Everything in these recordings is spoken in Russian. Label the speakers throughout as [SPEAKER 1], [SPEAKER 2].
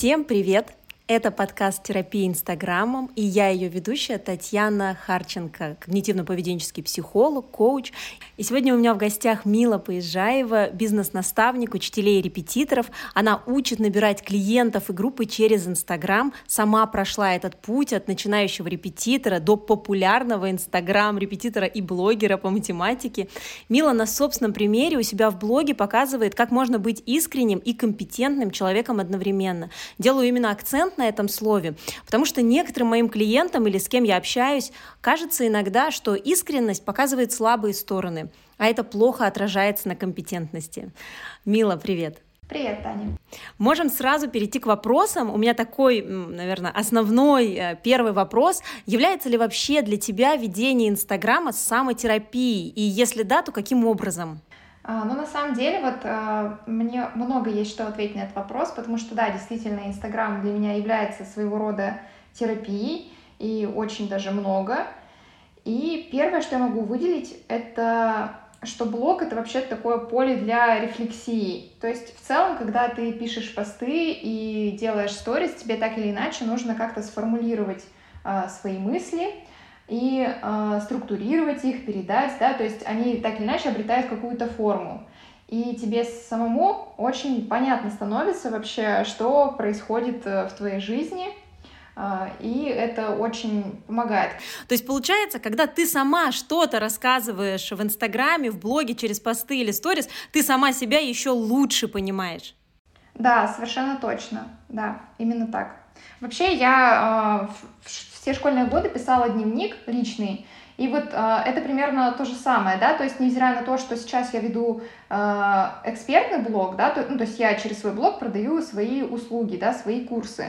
[SPEAKER 1] Всем привет! Это подкаст «Терапия Инстаграмом», и я ее ведущая Татьяна Харченко, когнитивно-поведенческий психолог, коуч. И сегодня у меня в гостях Мила Поезжаева, бизнес-наставник, учителей и репетиторов. Она учит набирать клиентов и группы через Инстаграм, сама прошла этот путь от начинающего репетитора до популярного Инстаграм-репетитора и блогера по математике. Мила на собственном примере у себя в блоге показывает, как можно быть искренним и компетентным человеком одновременно. Делаю именно акцент на этом слове, потому что некоторым моим клиентам или с кем я общаюсь, кажется иногда, что искренность показывает слабые стороны, а это плохо отражается на компетентности. Мила, привет!
[SPEAKER 2] Привет, Таня.
[SPEAKER 1] Можем сразу перейти к вопросам. У меня такой, наверное, основной э, первый вопрос. Является ли вообще для тебя ведение Инстаграма самотерапией? И если да, то каким образом?
[SPEAKER 2] А, ну, на самом деле, вот а, мне много есть что ответить на этот вопрос, потому что, да, действительно, Инстаграм для меня является своего рода терапией, и очень даже много. И первое, что я могу выделить, это что блог — это вообще такое поле для рефлексии. То есть в целом, когда ты пишешь посты и делаешь сторис, тебе так или иначе нужно как-то сформулировать э, свои мысли, и э, структурировать их, передать, да, то есть они так или иначе обретают какую-то форму. И тебе самому очень понятно становится вообще, что происходит э, в твоей жизни, э, и это очень помогает.
[SPEAKER 1] То есть получается, когда ты сама что-то рассказываешь в Инстаграме, в блоге, через посты или сторис, ты сама себя еще лучше понимаешь.
[SPEAKER 2] Да, совершенно точно. Да, именно так. Вообще я э, все школьные годы писала дневник личный, и вот э, это примерно то же самое, да, то есть невзирая на то, что сейчас я веду э, экспертный блог, да, то, ну, то есть я через свой блог продаю свои услуги, да, свои курсы,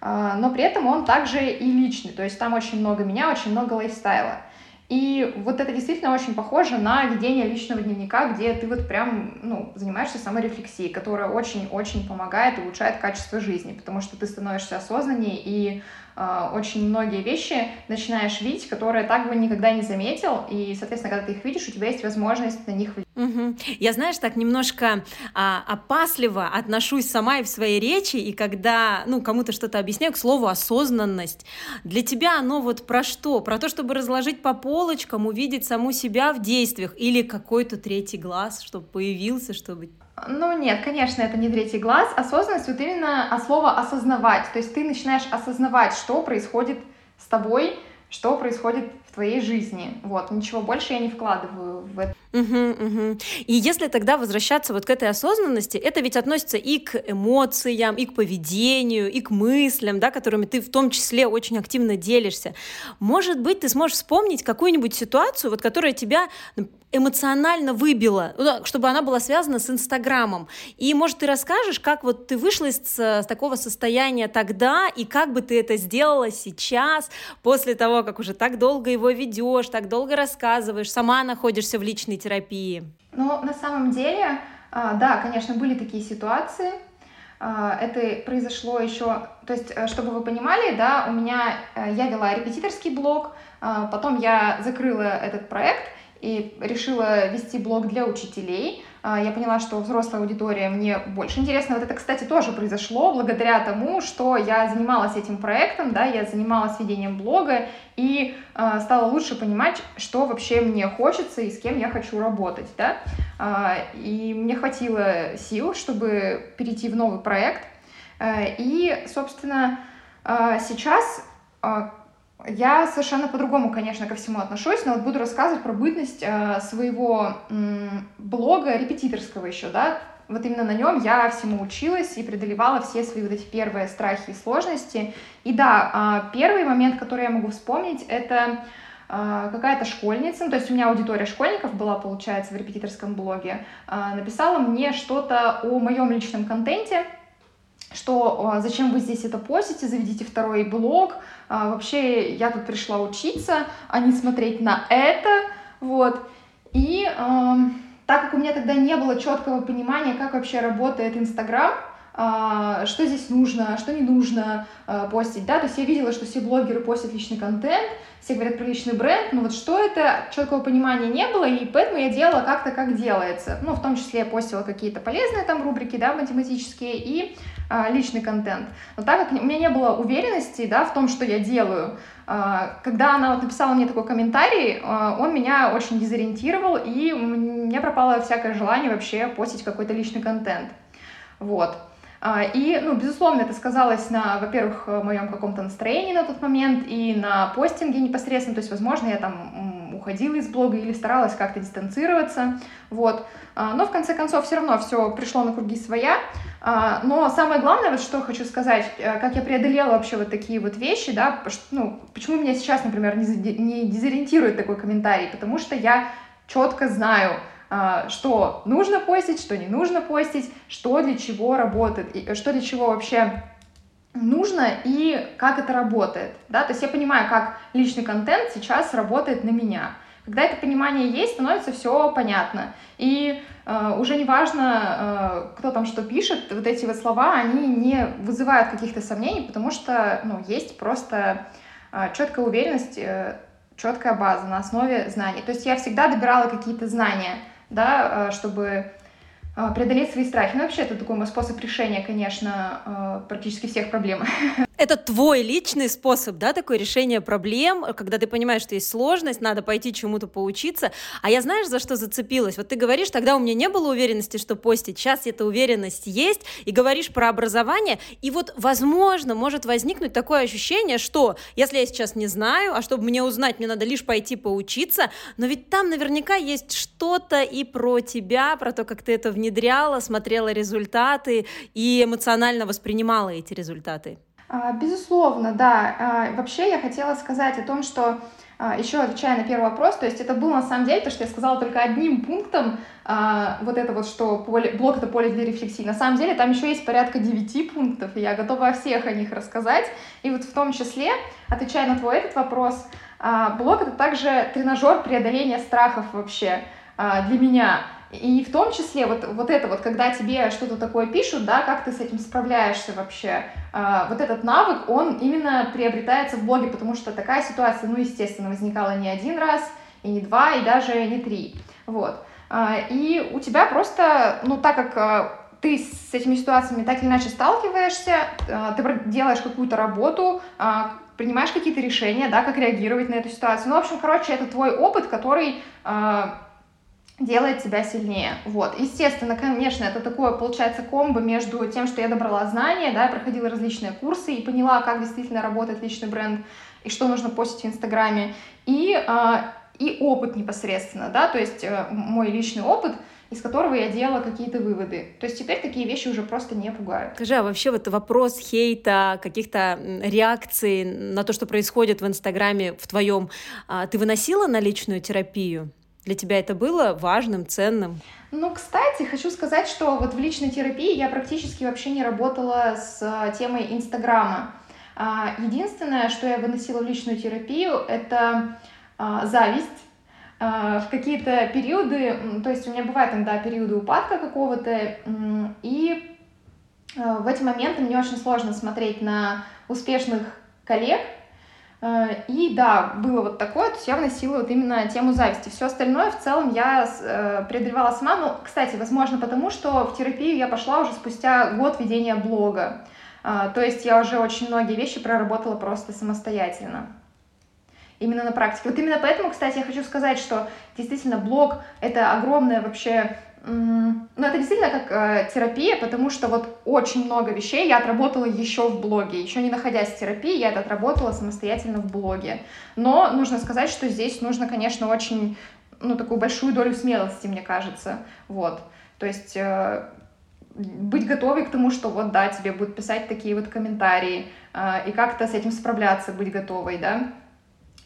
[SPEAKER 2] э, но при этом он также и личный, то есть там очень много меня, очень много лайфстайла. И вот это действительно очень похоже на ведение личного дневника, где ты вот прям, ну, занимаешься саморефлексией, которая очень-очень помогает и улучшает качество жизни, потому что ты становишься осознаннее и очень многие вещи начинаешь видеть, которые так бы никогда не заметил, и, соответственно, когда ты их видишь, у тебя есть возможность на них влиять.
[SPEAKER 1] Угу. Я, знаешь, так немножко а, опасливо отношусь сама и в своей речи, и когда, ну, кому-то что-то объясняю, к слову, осознанность. Для тебя оно вот про что? Про то, чтобы разложить по полочкам, увидеть саму себя в действиях, или какой-то третий глаз, чтобы появился, чтобы...
[SPEAKER 2] Ну нет, конечно, это не третий глаз. Осознанность вот именно от слова осознавать. То есть ты начинаешь осознавать, что происходит с тобой, что происходит в твоей жизни. Вот, ничего больше я не вкладываю в это.
[SPEAKER 1] Угу, угу. И если тогда возвращаться вот к этой осознанности, это ведь относится и к эмоциям, и к поведению, и к мыслям, да, которыми ты в том числе очень активно делишься. Может быть, ты сможешь вспомнить какую-нибудь ситуацию, вот, которая тебя эмоционально выбила, ну чтобы она была связана с Инстаграмом. И, может, ты расскажешь, как вот ты вышла из, с такого состояния тогда, и как бы ты это сделала сейчас, после того, как уже так долго его ведешь, так долго рассказываешь, сама находишься в личной терапии?
[SPEAKER 2] Ну, на самом деле, а, да, конечно, были такие ситуации. А, это произошло еще, то есть, э, чтобы вы понимали, да, у меня, э, я вела репетиторский блог, а, потом я закрыла этот проект, и решила вести блог для учителей. А, я поняла, что взрослая аудитория мне больше интересна. Вот это, кстати, тоже произошло благодаря тому, что я занималась этим проектом, да, я занималась ведением блога и э, стала лучше понимать, что вообще мне хочется и с кем я хочу работать, да. Э, и мне хватило сил, чтобы перейти в новый проект. Э, и, собственно, э, сейчас э, я совершенно по-другому, конечно, ко всему отношусь, но вот буду рассказывать про бытность э, своего блога репетиторского еще, да, вот именно на нем я всему училась и преодолевала все свои вот эти первые страхи и сложности. И да, э, первый момент, который я могу вспомнить, это э, какая-то школьница, ну, то есть у меня аудитория школьников была, получается, в репетиторском блоге, э, написала мне что-то о моем личном контенте, что зачем вы здесь это постите, заведите второй блог, а, вообще я тут пришла учиться, а не смотреть на это, вот. И так как у меня тогда не было четкого понимания, как вообще работает Инстаграм, э, что здесь нужно, что не нужно постить, да, то есть я видела, что все блогеры постят личный контент, все говорят про личный бренд, но вот что это, четкого понимания не было, и поэтому я делала как-то, как делается. Ну, в том числе я постила какие-то полезные там рубрики, да, математические, и а, личный контент. Но так как у меня не было уверенности, да, в том, что я делаю, а, когда она вот написала мне такой комментарий, а, он меня очень дезориентировал, и у меня пропало всякое желание вообще постить какой-то личный контент. Вот. А, и, ну, безусловно, это сказалось на, во-первых, моем каком-то настроении на тот момент и на постинге непосредственно, то есть, возможно, я там уходила из блога или старалась как-то дистанцироваться, вот. Но, в конце концов, все равно все пришло на круги своя, но самое главное, вот что хочу сказать, э, как я преодолела вообще вот такие вот вещи, да, ну, почему меня сейчас, например, не дезориентирует такой комментарий, потому что я четко знаю, а, что нужно постить, что не нужно постить, что для чего работает, и что для чего вообще нужно и как это работает, да, то есть я понимаю, как личный контент сейчас работает на меня. Когда это понимание есть, становится все понятно. И э, уже не важно, э, кто там что пишет, вот эти вот слова, они не вызывают каких-то сомнений, потому что, ну, есть просто э, четкая уверенность, э, четкая база на основе знаний. То есть я всегда добирала какие-то знания, да, э, чтобы преодолеть свои страхи. Ну, вообще, это такой мой способ решения, конечно, э, практически всех проблем.
[SPEAKER 1] Это твой личный способ, да, такое решение проблем, когда ты понимаешь, что есть сложность, надо пойти чему-то поучиться. А я знаешь, за что зацепилась? Вот ты говоришь, тогда у меня не было уверенности, что постить. Сейчас эта уверенность есть, и говоришь про образование, и вот, возможно, может возникнуть такое ощущение, что если я сейчас не знаю, а чтобы мне узнать, мне надо лишь пойти поучиться, но ведь там наверняка есть что-то и про тебя, про то, как ты это внедряла, смотрела результаты и эмоционально воспринимала эти результаты.
[SPEAKER 2] А, безусловно, да. А, вообще я хотела сказать о том, что а, еще отвечая на первый вопрос, то есть это было на самом деле то, что я сказала только одним пунктом, вот это вот, что поле, блок — это поле для рефлексии. На самом деле там еще есть порядка девяти пунктов, и я готова о всех о них рассказать. И вот в том числе, отвечая на твой этот вопрос, блок — это также тренажер преодоления страхов вообще для меня. И в том числе вот, вот это вот, когда тебе что-то такое пишут, да, как ты с этим справляешься вообще, э, вот этот навык, он именно приобретается в блоге, потому что такая ситуация, ну, естественно, возникала не один раз, и не два, и даже не три, вот. Э, и у тебя просто, ну, так как э, ты с этими ситуациями так или иначе сталкиваешься, ты делаешь какую-то работу, принимаешь какие-то решения, да, как реагировать на эту ситуацию. Ну, в общем, короче, это твой опыт, который делает тебя сильнее. Вот. Естественно, конечно, это такое, получается, комбо между тем, что я добрала знания, да, проходила различные курсы и поняла, как действительно работает личный бренд и что нужно постить в Инстаграме, и, э, и опыт непосредственно, да, то есть э, мой личный опыт, из которого я делала какие-то выводы. То есть теперь такие вещи уже просто не пугают.
[SPEAKER 1] Скажи, а вообще вот вопрос хейта, каких-то реакций на то, что происходит в Инстаграме в твоем, а, ты выносила на личную терапию? Для тебя это было важным, ценным?
[SPEAKER 2] Ну, кстати, хочу сказать, что вот в личной терапии я практически вообще не работала с а, темой Инстаграма. А, единственное, что я выносила в личную терапию, это а, зависть в какие-то периоды, то есть у меня бывают иногда периоды упадка какого-то, и в эти моменты мне очень сложно смотреть на успешных коллег, Э, и да, было вот такое, то есть я вносила вот именно тему зависти. Все остальное в целом я э, преодолевала сама. Ну, кстати, возможно, потому что в терапию я пошла уже спустя год ведения блога. Э, то есть я уже очень многие вещи проработала просто самостоятельно. Именно на практике. Вот именно поэтому, кстати, я хочу сказать, что действительно блог — это огромное вообще ну, это действительно как э, терапия, потому что вот очень много вещей я отработала еще в блоге. Еще не находясь в терапии, я это отработала самостоятельно в блоге. Но нужно сказать, что здесь нужно, конечно, очень, ну, такую большую долю смелости, мне кажется. Вот. То есть э, быть готовой к тому, что вот, да, тебе будут писать такие вот комментарии, э, и как-то с этим справляться, быть готовой, да.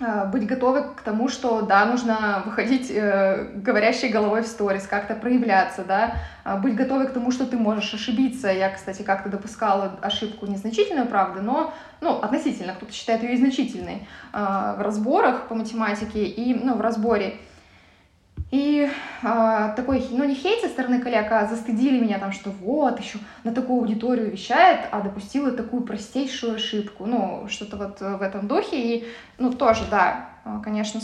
[SPEAKER 2] А, быть готовы к тому, что, да, нужно выходить э, говорящей головой в сторис, как-то проявляться, да, а, быть готовы к тому, что ты можешь ошибиться. Я, кстати, как-то допускала ошибку незначительную, правда, но, ну, относительно, кто-то считает ее и значительной э, в разборах по математике и, ну, в разборе. И э, такой, ну не хейт со стороны коллег, а застыдили меня там, что вот, еще на такую аудиторию вещает, а допустила такую простейшую ошибку. Ну, что-то вот в этом духе. И, ну, тоже, да, а, конечно,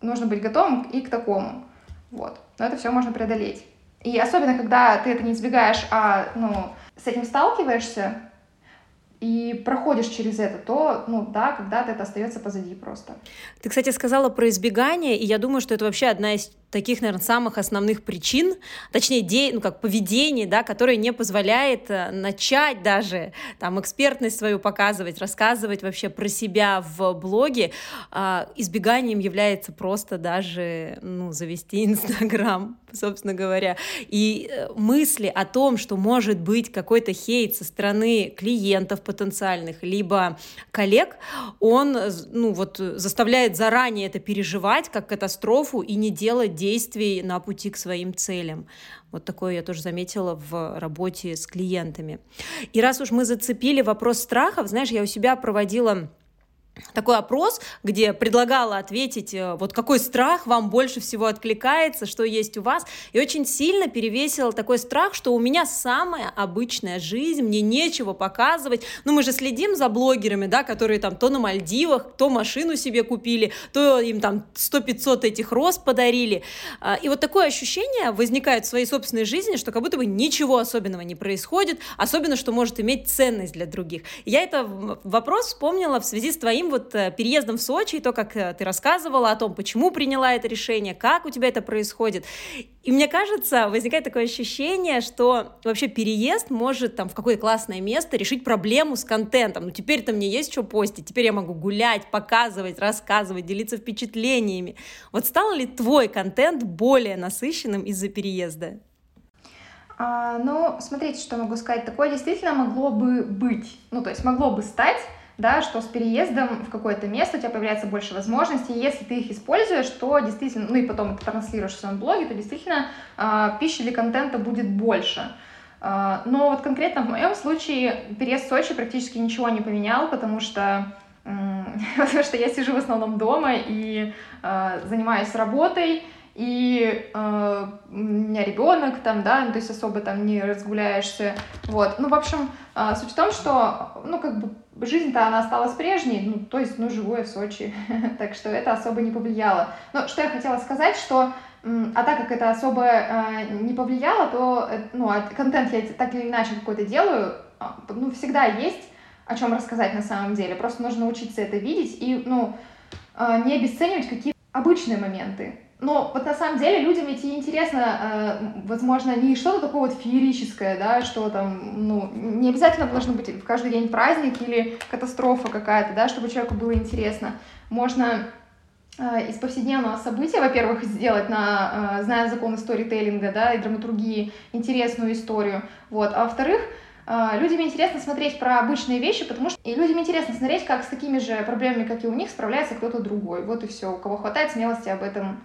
[SPEAKER 2] нужно быть готовым и к такому. Вот. Но это все можно преодолеть. И особенно, когда ты это не избегаешь, а, ну, с этим сталкиваешься, и проходишь через это, то, ну да, когда-то это остается позади просто.
[SPEAKER 1] Ты, кстати, сказала про избегание, и я думаю, что это вообще одна из таких, наверное, самых основных причин, точнее, де, ну, как поведение, да, которое не позволяет э, начать даже там экспертность свою показывать, рассказывать вообще про себя в блоге. А, избеганием является просто даже, ну, завести Инстаграм, собственно говоря. И э, мысли о том, что может быть какой-то хейт со стороны клиентов потенциальных, либо коллег, он, ну, вот заставляет заранее это переживать как катастрофу и не делать действий на пути к своим целям. Вот такое я тоже заметила в работе с клиентами. И раз уж мы зацепили вопрос страхов, знаешь, я у себя проводила такой опрос, где предлагала ответить, э, вот какой страх вам больше всего откликается, что есть у вас, и очень сильно перевесил такой страх, что у меня самая обычная жизнь, мне нечего показывать, ну мы же следим за блогерами, да, которые там то на Мальдивах, то машину себе купили, то им там 100-500 этих роз подарили, а, и вот такое ощущение возникает в своей собственной жизни, что как будто бы ничего особенного не происходит, особенно, что может иметь ценность для других. Я это вопрос вспомнила в связи с твоим вот э, переездом в Сочи, и то, как э, ты рассказывала о том, почему приняла это решение, как у тебя это происходит. И мне кажется, возникает такое ощущение, что вообще переезд может там в какое-то классное место решить проблему с контентом. Ну теперь-то мне есть что постить, теперь я могу гулять, показывать, рассказывать, делиться впечатлениями. Вот стал ли твой контент более насыщенным из-за переезда?
[SPEAKER 2] А, ну, смотрите, что могу сказать. Такое действительно могло бы быть. Ну, то есть могло бы стать, да, что с переездом в какое-то место у тебя появляется больше возможностей, и если ты их используешь, то действительно, ну и потом это транслируешь в своем блоге, то действительно э, пищи для контента будет больше. Э, но вот конкретно в моем случае переезд в Сочи практически ничего не поменял, потому что потому что я сижу в основном дома и э, занимаюсь работой, и э, у меня ребенок там, да, ну, то есть особо там не разгуляешься, вот. Ну, в общем, э, суть в том, что, ну, как бы жизнь-то она осталась прежней, ну, то есть, ну, живу я в Сочи, так что это особо не повлияло. Но что я хотела сказать, что, а так как это особо э, не повлияло, то, э, ну, а контент я так или иначе какой-то делаю, а, ну, всегда есть о чем рассказать на самом деле, просто нужно учиться это видеть и, ну, э, не обесценивать какие-то обычные моменты, но вот на самом деле людям ведь интересно, э, возможно, не что-то такое вот феерическое, да, что там, ну, не обязательно должно быть в каждый день праздник или катастрофа какая-то, да, чтобы человеку было интересно. Можно э, из повседневного события, во-первых, сделать на, э, зная законы сторителлинга, да, и драматургии, интересную историю, вот, а во-вторых, людям интересно смотреть про обычные вещи, потому что и людям интересно смотреть, как с такими же проблемами, как и у них, справляется кто-то другой. Вот и все. У кого хватает смелости об этом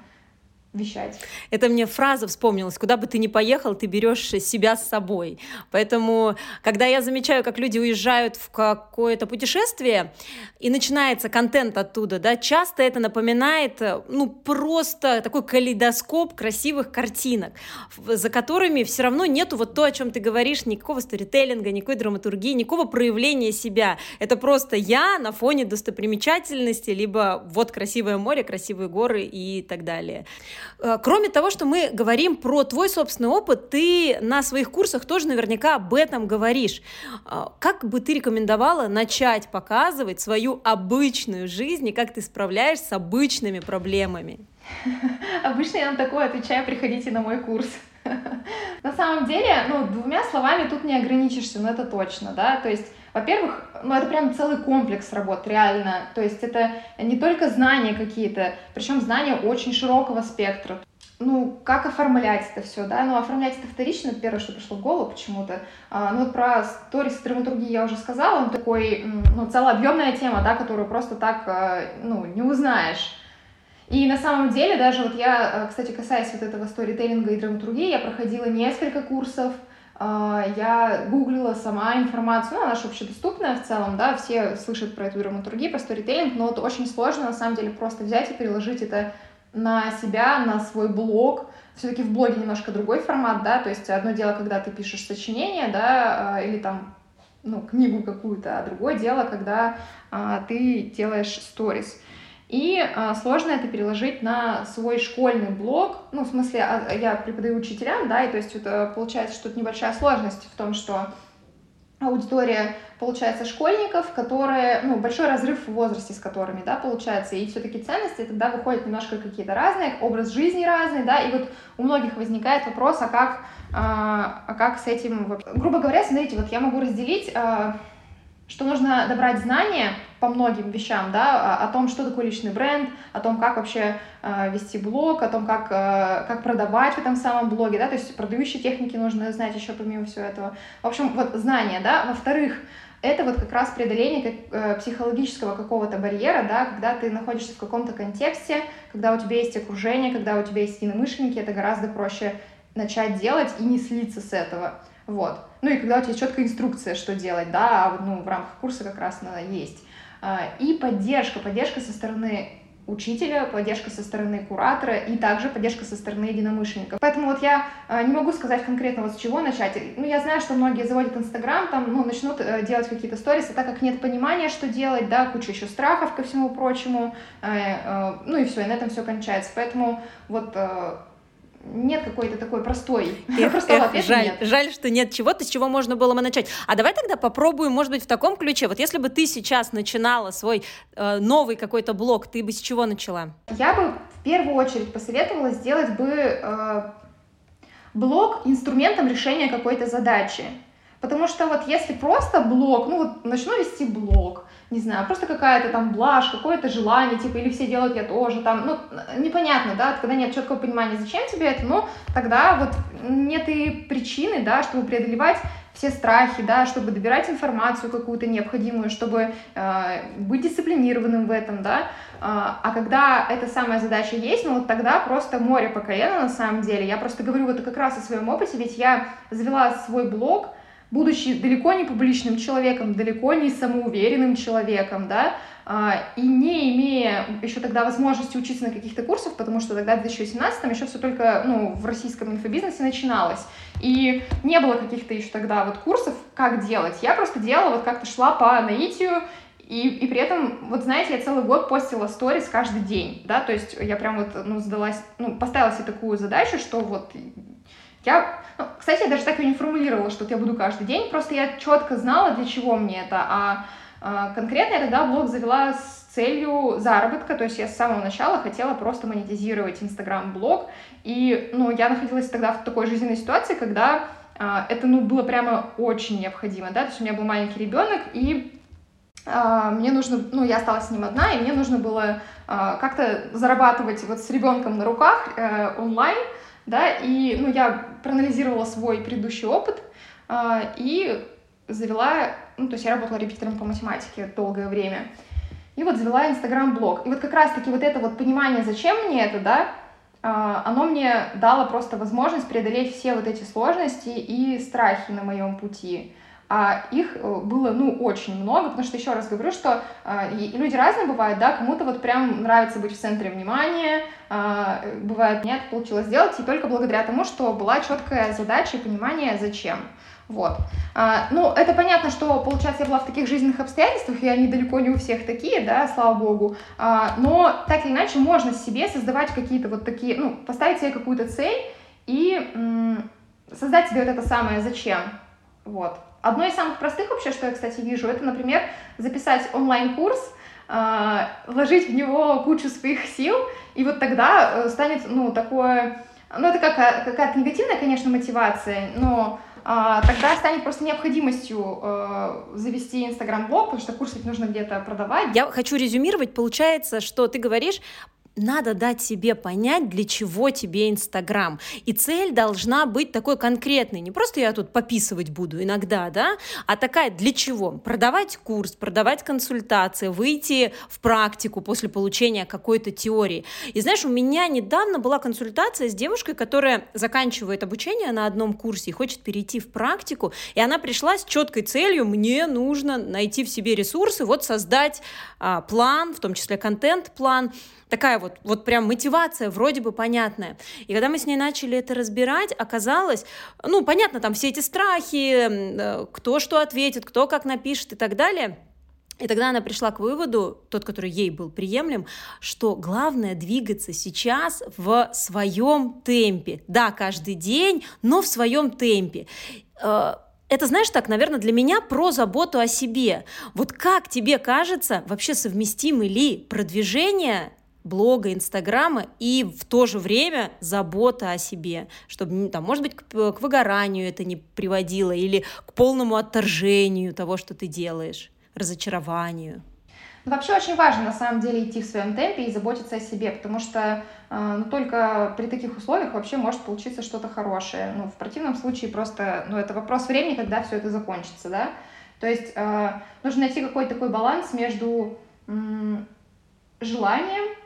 [SPEAKER 2] вещать.
[SPEAKER 1] Это мне фраза вспомнилась, куда бы ты ни поехал, ты берешь себя с собой. Поэтому, когда я замечаю, как люди уезжают в какое-то путешествие, и начинается контент оттуда, да, часто это напоминает, ну, просто такой калейдоскоп красивых картинок, за которыми все равно нету вот то, о чем ты говоришь, никакого сторителлинга, никакой драматургии, никакого проявления себя. Это просто я на фоне достопримечательности, либо вот красивое море, красивые горы и так далее. Э, кроме того, что мы говорим про твой собственный опыт, ты на своих курсах тоже наверняка об этом говоришь. Э, как бы ты рекомендовала начать показывать свою обычную жизнь и как ты справляешься с обычными проблемами?
[SPEAKER 2] Обычно я на такое отвечаю, приходите на мой курс. На самом деле, ну, двумя словами тут не ограничишься, но это точно, да, то есть во-первых, ну это прям целый комплекс работ, реально. То есть это не только знания какие-то, причем знания очень широкого спектра. Ну, как оформлять это все, да? Ну, оформлять это вторично, первое, что пришло в голову почему-то. А, ну, вот про сторис драматургии я уже сказала, он такой, ну, целообъемная тема, да, которую просто так, а, ну, не узнаешь. И на самом деле даже вот я, а, кстати, касаясь вот этого сторителлинга и драматургии, я проходила несколько курсов, а, я гуглила сама информацию, ну, она же общедоступная в целом, да, все слышат про эту драматургию, про сторителлинг, но это очень сложно, на самом деле, просто взять и переложить это на себя, на свой блог. Все-таки в блоге немножко другой формат, да, то есть одно дело, когда ты пишешь сочинение, да, а, или там, ну, книгу какую-то, а другое дело, когда а, ты делаешь сторис. И а, сложно это переложить на свой школьный блог. Ну, в смысле, а, я преподаю учителям, да, и то есть это получается, что тут небольшая сложность в том, что аудитория, получается, школьников, которые, ну, большой разрыв в возрасте с которыми, да, получается, и все-таки ценности тогда выходят немножко какие-то разные, образ жизни разный, да, и вот у многих возникает вопрос, а как, а, а как с этим, грубо говоря, смотрите, вот я могу разделить а, что нужно добрать знания по многим вещам, да, о том, что такое личный бренд, о том, как вообще э, вести блог, о том, как, э, как продавать в этом самом блоге, да, то есть продающие техники нужно знать еще помимо всего этого. В общем, вот знания, да. Во-вторых, это вот как раз преодоление как, э, психологического какого-то барьера, да, когда ты находишься в каком-то контексте, когда у тебя есть окружение, когда у тебя есть единомышленники, это гораздо проще начать делать и не слиться с этого. Вот. Ну и когда у тебя четкая инструкция, что делать, да, а ну, в рамках курса как раз она есть. А, и поддержка, поддержка со стороны учителя, поддержка со стороны куратора и также поддержка со стороны единомышленников. Поэтому вот я а, не могу сказать конкретно вот с чего начать. Ну, я знаю, что многие заводят Инстаграм, там, ну, начнут э, делать какие-то сторисы, так как нет понимания, что делать, да, куча еще страхов ко всему прочему, э, э, ну и все, и на этом все кончается. Поэтому вот нет какой-то такой простой, эх, простого эх, ответа
[SPEAKER 1] жаль,
[SPEAKER 2] нет.
[SPEAKER 1] Жаль, что нет чего-то, с чего можно было бы начать. А давай тогда попробуем, может быть, в таком ключе. Вот если бы ты сейчас начинала свой э, новый какой-то блог, ты бы с чего начала?
[SPEAKER 2] Я бы в первую очередь посоветовала сделать бы э, блог инструментом решения какой-то задачи. Потому что вот если просто блог, ну вот начну вести блог, не знаю, просто какая-то там блажь, какое-то желание, типа, или все делают, я тоже там, ну, непонятно, да, когда нет четкого понимания, зачем тебе это, ну, тогда вот нет и причины, да, чтобы преодолевать все страхи, да, чтобы добирать информацию какую-то необходимую, чтобы э, быть дисциплинированным в этом, да, а, а когда эта самая задача есть, ну вот тогда просто море по колено на самом деле. Я просто говорю вот как раз о своем опыте, ведь я завела свой блог, будучи далеко не публичным человеком, далеко не самоуверенным человеком, да, а, и не имея еще тогда возможности учиться на каких-то курсах, потому что тогда в 2018 еще все только ну, в российском инфобизнесе начиналось. И не было каких-то еще тогда вот курсов, как делать. Я просто делала, вот как-то шла по наитию, и, и при этом, вот знаете, я целый год постила сторис каждый день, да, то есть я прям вот, ну, задалась, ну, поставила себе такую задачу, что вот я, ну, кстати, я даже так и не формулировала, что я буду каждый день, просто я четко знала, для чего мне это, а, а конкретно я тогда блог завела с целью заработка, то есть я с самого начала хотела просто монетизировать Инстаграм-блог, и, ну, я находилась тогда в такой жизненной ситуации, когда а, это, ну, было прямо очень необходимо, да, то есть у меня был маленький ребенок, и а, мне нужно, ну, я осталась с ним одна, и мне нужно было а, как-то зарабатывать вот с ребенком на руках э, онлайн, да, и, ну, я проанализировала свой предыдущий опыт э, и завела, ну, то есть я работала репетитором по математике долгое время, и вот завела Инстаграм-блог. И вот как раз-таки вот это вот понимание, зачем мне это, да, э, оно мне дало просто возможность преодолеть все вот эти сложности и страхи на моем пути а их э, было, ну, очень много, потому что, еще раз говорю, что э, люди разные бывают, да, кому-то вот прям нравится быть в центре внимания, э, бывает, нет, получилось сделать, и только благодаря тому, что была четкая задача и понимание, зачем. Вот. А, ну, это понятно, что, получается, я была в таких жизненных обстоятельствах, и они далеко не у всех такие, да, слава богу. А, но так или иначе можно себе создавать какие-то вот такие, ну, поставить себе какую-то цель и м- создать себе вот это самое «зачем». Вот. Одно из самых простых вообще, что я, кстати, вижу, это, например, записать онлайн-курс, а, вложить в него кучу своих сил, и вот тогда э, станет, ну, такое... Ну, это какая- какая-то негативная, конечно, мотивация, но а, тогда станет просто необходимостью э, завести инстаграм-блог, потому что курс ведь нужно где-то продавать.
[SPEAKER 1] Я хочу резюмировать. Получается, что ты говоришь, надо дать себе понять, для чего тебе Инстаграм. И цель должна быть такой конкретной. Не просто я тут пописывать буду иногда, да, а такая для чего? Продавать курс, продавать консультации, выйти в практику после получения какой-то теории. И знаешь, у меня недавно была консультация с девушкой, которая заканчивает обучение на одном курсе и хочет перейти в практику, и она пришла с четкой целью, мне нужно найти в себе ресурсы, вот создать а, план, в том числе контент-план, такая вот, вот прям мотивация вроде бы понятная. И когда мы с ней начали это разбирать, оказалось, ну, понятно, там все эти страхи, э, кто что ответит, кто как напишет и так далее. И тогда она пришла к выводу, тот, который ей был приемлем, что главное двигаться сейчас в своем темпе. Да, каждый день, но в своем темпе э, это, знаешь, так, наверное, для меня про заботу о себе. Вот как тебе кажется, вообще совместимы ли продвижение блога, инстаграма и в то же время забота о себе, чтобы, там, может быть, к, к выгоранию это не приводило или к полному отторжению того, что ты делаешь, разочарованию.
[SPEAKER 2] Ну, вообще очень важно, на самом деле, идти в своем темпе и заботиться о себе, потому что э, ну, только при таких условиях вообще может получиться что-то хорошее. Ну, в противном случае просто, ну, это вопрос времени, когда все это закончится, да. То есть э, нужно найти какой-то такой баланс между э, желанием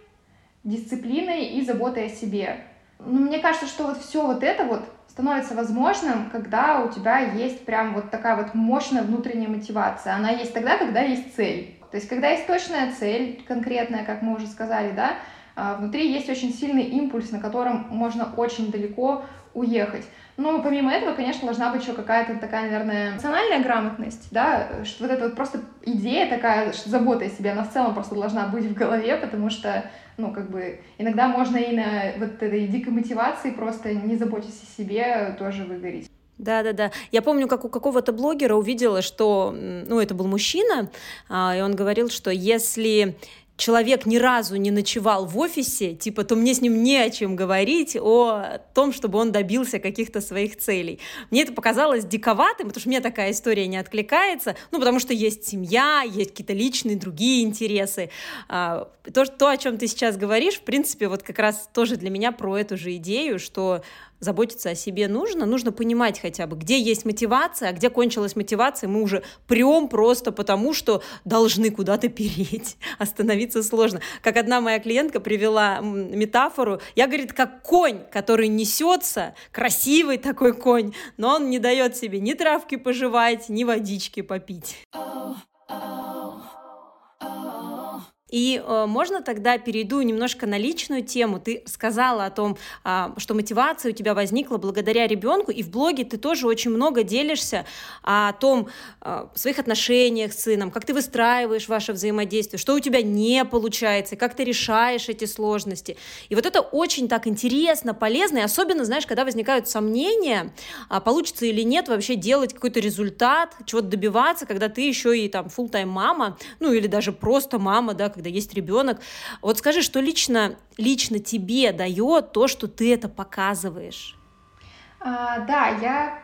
[SPEAKER 2] дисциплиной и заботой о себе. Ну, мне кажется, что вот все вот это вот становится возможным, когда у тебя есть прям вот такая вот мощная внутренняя мотивация. Она есть тогда, когда есть цель. То есть, когда есть точная цель, конкретная, как мы уже сказали, да, а, внутри есть очень сильный импульс, на котором можно очень далеко уехать. Но помимо этого, конечно, должна быть еще какая-то такая, наверное, эмоциональная грамотность, да, что вот эта вот просто идея такая, что забота о себе, она в целом просто должна быть в голове, потому что ну, как бы, иногда можно и на вот этой дикой мотивации просто не заботиться о себе тоже выгореть.
[SPEAKER 1] Да, да, да. Я помню, как у какого-то блогера увидела, что, ну, это был мужчина, а, и он говорил, что если человек ни разу не ночевал в офисе, типа, то мне с ним не о чем говорить, о том, чтобы он добился каких-то своих целей. Мне это показалось диковатым, потому что мне такая история не откликается, ну, потому что есть семья, есть какие-то личные другие интересы. А, то, то, о чем ты сейчас говоришь, в принципе, вот как раз тоже для меня про эту же идею, что заботиться о себе нужно, нужно понимать хотя бы, где есть мотивация, а где кончилась мотивация, мы уже прем просто потому, что должны куда-то переть, остановиться сложно. Как одна моя клиентка привела метафору, я, говорит, как конь, который несется, красивый такой конь, но он не дает себе ни травки пожевать, ни водички попить. Oh, oh. И э, можно тогда перейду немножко на личную тему. Ты сказала о том, э, что мотивация у тебя возникла благодаря ребенку, и в блоге ты тоже очень много делишься о том, э, своих отношениях с сыном, как ты выстраиваешь ваше взаимодействие, что у тебя не получается, как ты решаешь эти сложности. И вот это очень так интересно, полезно, и особенно, знаешь, когда возникают сомнения, а получится или нет вообще делать какой-то результат, чего-то добиваться, когда ты еще и там full тайм мама, ну или даже просто мама, да, когда есть ребенок. Вот скажи, что лично, лично тебе дает то, что ты это показываешь?
[SPEAKER 2] А, да, я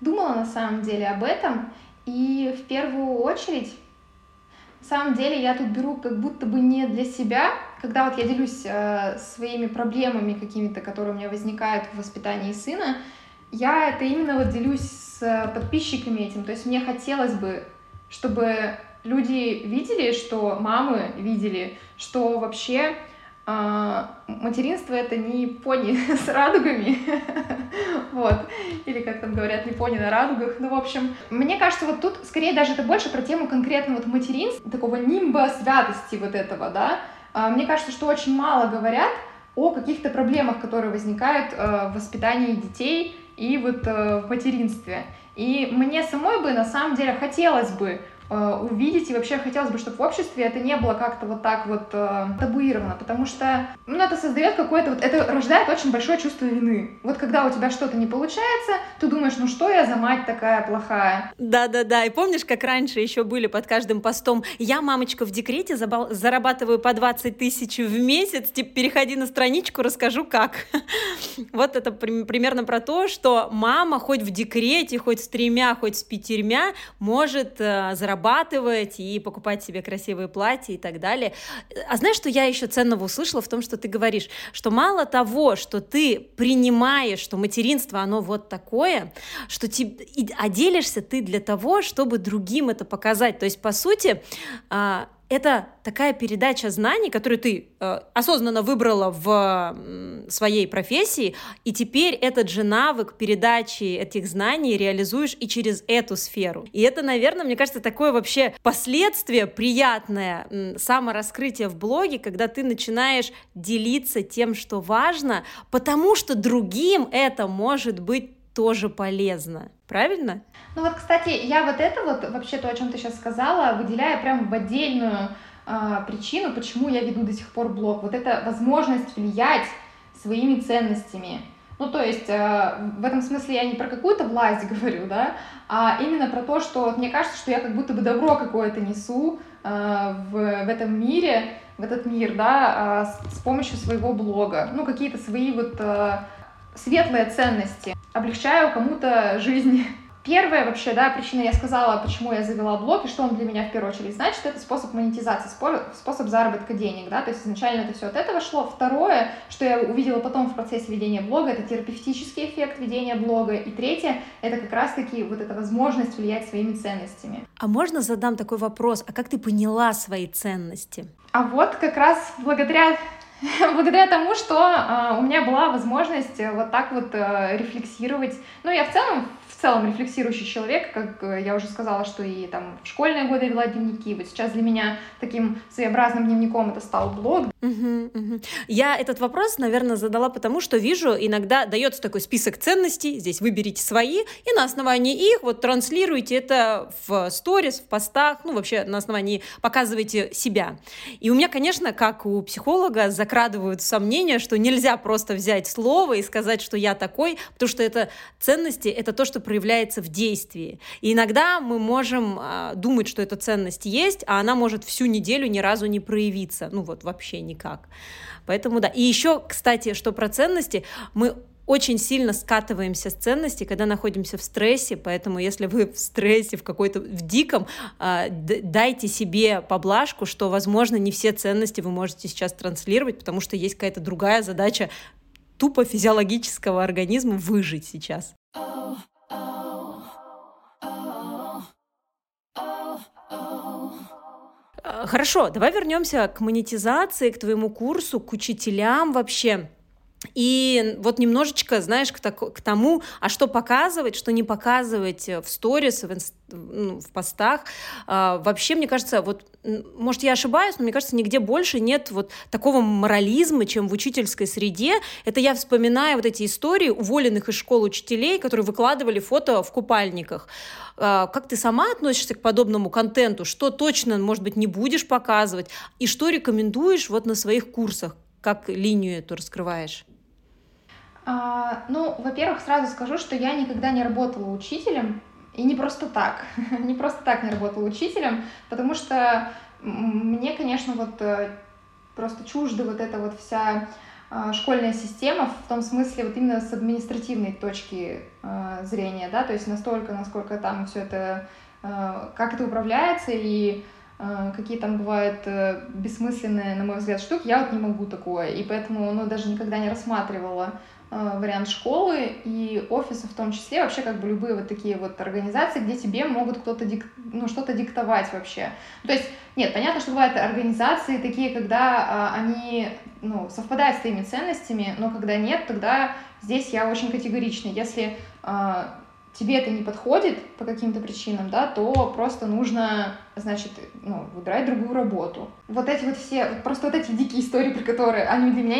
[SPEAKER 2] думала на самом деле об этом, и в первую очередь, на самом деле я тут беру как будто бы не для себя, когда вот я делюсь э, своими проблемами какими-то, которые у меня возникают в воспитании сына, я это именно вот делюсь с подписчиками этим, то есть мне хотелось бы, чтобы люди видели, что мамы видели, что вообще э, материнство это не пони с радугами, вот, или как там говорят, не пони на радугах, ну, в общем, мне кажется, вот тут скорее даже это больше про тему конкретно вот материнства, такого нимба святости вот этого, да, э, мне кажется, что очень мало говорят о каких-то проблемах, которые возникают э, в воспитании детей и вот э, в материнстве. И мне самой бы на самом деле хотелось бы увидеть, и вообще хотелось бы, чтобы в обществе это не было как-то вот так вот э, табуировано, потому что, ну, это создает какое-то вот, это рождает очень большое чувство вины. Вот когда у тебя что-то не получается, ты думаешь, ну что я за мать такая плохая?
[SPEAKER 1] Да-да-да, и помнишь, как раньше еще были под каждым постом, я, мамочка, в декрете забал... зарабатываю по 20 тысяч в месяц, типа, переходи на страничку, расскажу как. Вот это примерно про то, что мама хоть в декрете, хоть с тремя, хоть с пятерьмя может э, зарабатывать и покупать себе красивые платья и так далее. А знаешь, что я еще ценного услышала в том, что ты говоришь, что мало того, что ты принимаешь, что материнство, оно вот такое, что тебе, а делишься ты для того, чтобы другим это показать. То есть, по сути, а, это такая передача знаний, которую ты э, осознанно выбрала в э, своей профессии, и теперь этот же навык передачи этих знаний реализуешь и через эту сферу. И это, наверное, мне кажется, такое вообще последствие приятное э, самораскрытие в блоге, когда ты начинаешь делиться тем, что важно, потому что другим это может быть тоже полезно. Правильно?
[SPEAKER 2] Ну вот, кстати, я вот это вот, вообще то, о чем ты сейчас сказала, выделяю прям в отдельную э, причину, почему я веду до сих пор блог. Вот эта возможность влиять своими ценностями. Ну, то есть, э, в этом смысле я не про какую-то власть говорю, да, а именно про то, что мне кажется, что я как будто бы добро какое-то несу э, в, в этом мире, в этот мир, да, э, с, с помощью своего блога. Ну, какие-то свои вот э, светлые ценности. Облегчаю кому-то жизнь. Первая вообще, да, причина, я сказала, почему я завела блог, и что он для меня в первую очередь значит, это способ монетизации, способ заработка денег, да, то есть изначально это все от этого шло. Второе, что я увидела потом в процессе ведения блога, это терапевтический эффект ведения блога. И третье, это как раз-таки вот эта возможность влиять своими ценностями.
[SPEAKER 1] А можно задам такой вопрос, а как ты поняла свои ценности?
[SPEAKER 2] А вот как раз благодаря благодаря тому, что э, у меня была возможность вот так вот э, рефлексировать. Ну, я в целом в целом рефлексирующий человек, как э, я уже сказала, что и там в школьные годы вела дневники, вот сейчас для меня таким своеобразным дневником это стал блог.
[SPEAKER 1] Угу, угу. Я этот вопрос, наверное, задала потому, что вижу, иногда дается такой список ценностей, здесь выберите свои, и на основании их вот транслируйте это в сторис, в постах, ну вообще на основании показывайте себя. И у меня, конечно, как у психолога, закрадывают сомнения, что нельзя просто взять слово и сказать, что я такой, потому что это ценности, это то, что проявляется в действии. И иногда мы можем э, думать, что эта ценность есть, а она может всю неделю ни разу не проявиться. Ну вот вообще никак. Поэтому да. И еще, кстати, что про ценности, мы очень сильно скатываемся с ценностей, когда находимся в стрессе, поэтому если вы в стрессе, в какой-то, в диком, э, дайте себе поблажку, что, возможно, не все ценности вы можете сейчас транслировать, потому что есть какая-то другая задача тупо физиологического организма выжить сейчас. Хорошо, давай вернемся к монетизации, к твоему курсу, к учителям вообще. И вот немножечко, знаешь, к, так, к тому, а что показывать, что не показывать в сторис, в, инст, ну, в постах. А, вообще, мне кажется, вот, может, я ошибаюсь, но мне кажется, нигде больше нет вот такого морализма, чем в учительской среде. Это я вспоминаю вот эти истории уволенных из школ учителей, которые выкладывали фото в купальниках. А, как ты сама относишься к подобному контенту? Что точно, может быть, не будешь показывать? И что рекомендуешь вот на своих курсах? Как линию эту раскрываешь?
[SPEAKER 2] А, ну, во-первых, сразу скажу, что я никогда не работала учителем, и не просто так, не просто так не работала учителем, потому что мне, конечно, вот э, просто чужда вот эта вот вся а, школьная система в том смысле вот именно с административной точки э, зрения, да, то есть настолько, насколько там все это, э, как это управляется и какие там бывают бессмысленные, на мой взгляд, штуки, я вот не могу такое, и поэтому, ну, даже никогда не рассматривала Э, вариант школы и офиса в том числе, вообще как бы любые вот такие вот организации, где тебе могут кто-то дик... ну, что-то диктовать вообще. То есть, нет, понятно, что бывают организации такие, когда а, они ну, совпадают с твоими ценностями, но когда нет, тогда здесь я очень категорична. Если а, тебе это не подходит по каким-то причинам, да, то просто нужно, значит, ну, выбирать другую работу. Вот эти вот все, просто вот эти дикие истории, про которые, они для меня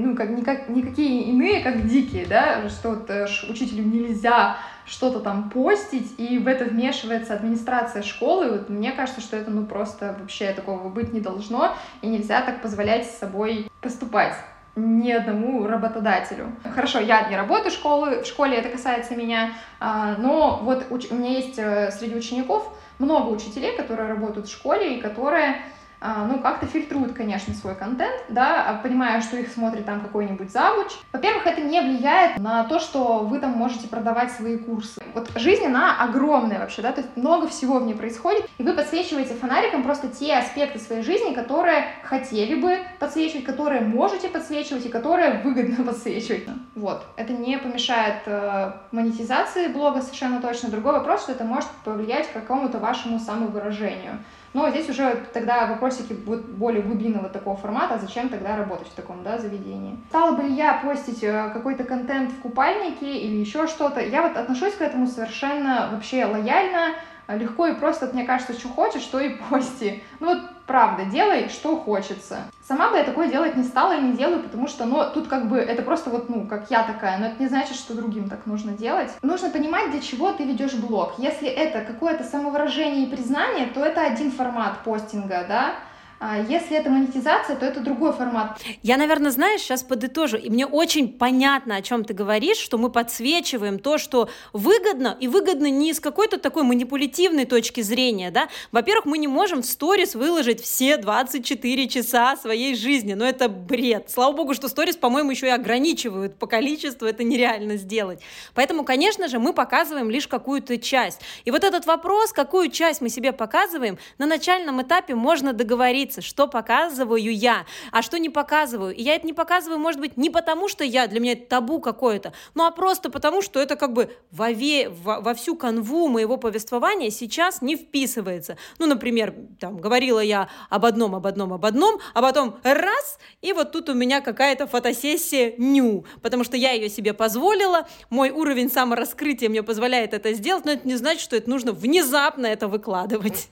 [SPEAKER 2] ну, как, никак, никакие иные, как дикие, да, что вот э, учителю нельзя что-то там постить, и в это вмешивается администрация школы, вот мне кажется, что это, ну, просто вообще такого быть не должно, и нельзя так позволять с собой поступать ни одному работодателю. Хорошо, я не работаю в школе, в школе это касается меня, а, но вот у меня есть э, среди учеников много учителей, которые работают в школе и которые ну, как-то фильтруют, конечно, свой контент, да, а понимая, что их смотрит там какой-нибудь завуч. Во-первых, это не влияет на то, что вы там можете продавать свои курсы. Вот жизнь, она огромная вообще, да, то есть много всего в ней происходит, и вы подсвечиваете фонариком просто те аспекты своей жизни, которые хотели бы подсвечивать, которые можете подсвечивать и которые выгодно подсвечивать. Вот. Это не помешает э, монетизации блога совершенно точно. Другой вопрос, что это может повлиять к какому-то вашему самовыражению. Но здесь уже тогда вопросики будут более глубинного такого формата, зачем тогда работать в таком да, заведении. Стала бы я постить э, какой-то контент в купальнике или еще что-то? Я вот отношусь к этому совершенно вообще лояльно, легко и просто, мне кажется, что хочешь, что и пости. Ну вот правда, делай, что хочется. Сама бы я такое делать не стала и не делаю, потому что, ну, тут как бы это просто вот, ну, как я такая, но это не значит, что другим так нужно делать. Нужно понимать, для чего ты ведешь блог. Если это какое-то самовыражение и признание, то это один формат постинга, да, если это монетизация, то это другой формат.
[SPEAKER 1] Я, наверное, знаешь, сейчас подытожу. И мне очень понятно, о чем ты говоришь, что мы подсвечиваем то, что выгодно, и выгодно не с какой-то такой манипулятивной точки зрения, да. Во-первых, мы не можем в сторис выложить все 24 часа своей жизни, но это бред. Слава богу, что сторис, по-моему, еще и ограничивают по количеству, это нереально сделать. Поэтому, конечно же, мы показываем лишь какую-то часть. И вот этот вопрос, какую часть мы себе показываем, на начальном этапе можно договориться разница, что показываю я, а что не показываю. И я это не показываю, может быть, не потому, что я, для меня это табу какое-то, ну а просто потому, что это как бы во, ве, во, во всю канву моего повествования сейчас не вписывается. Ну, например, там, говорила я об одном, об одном, об одном, а потом раз, и вот тут у меня какая-то фотосессия ню, потому что я ее себе позволила, мой уровень самораскрытия мне позволяет это сделать, но это не значит, что это нужно внезапно это выкладывать.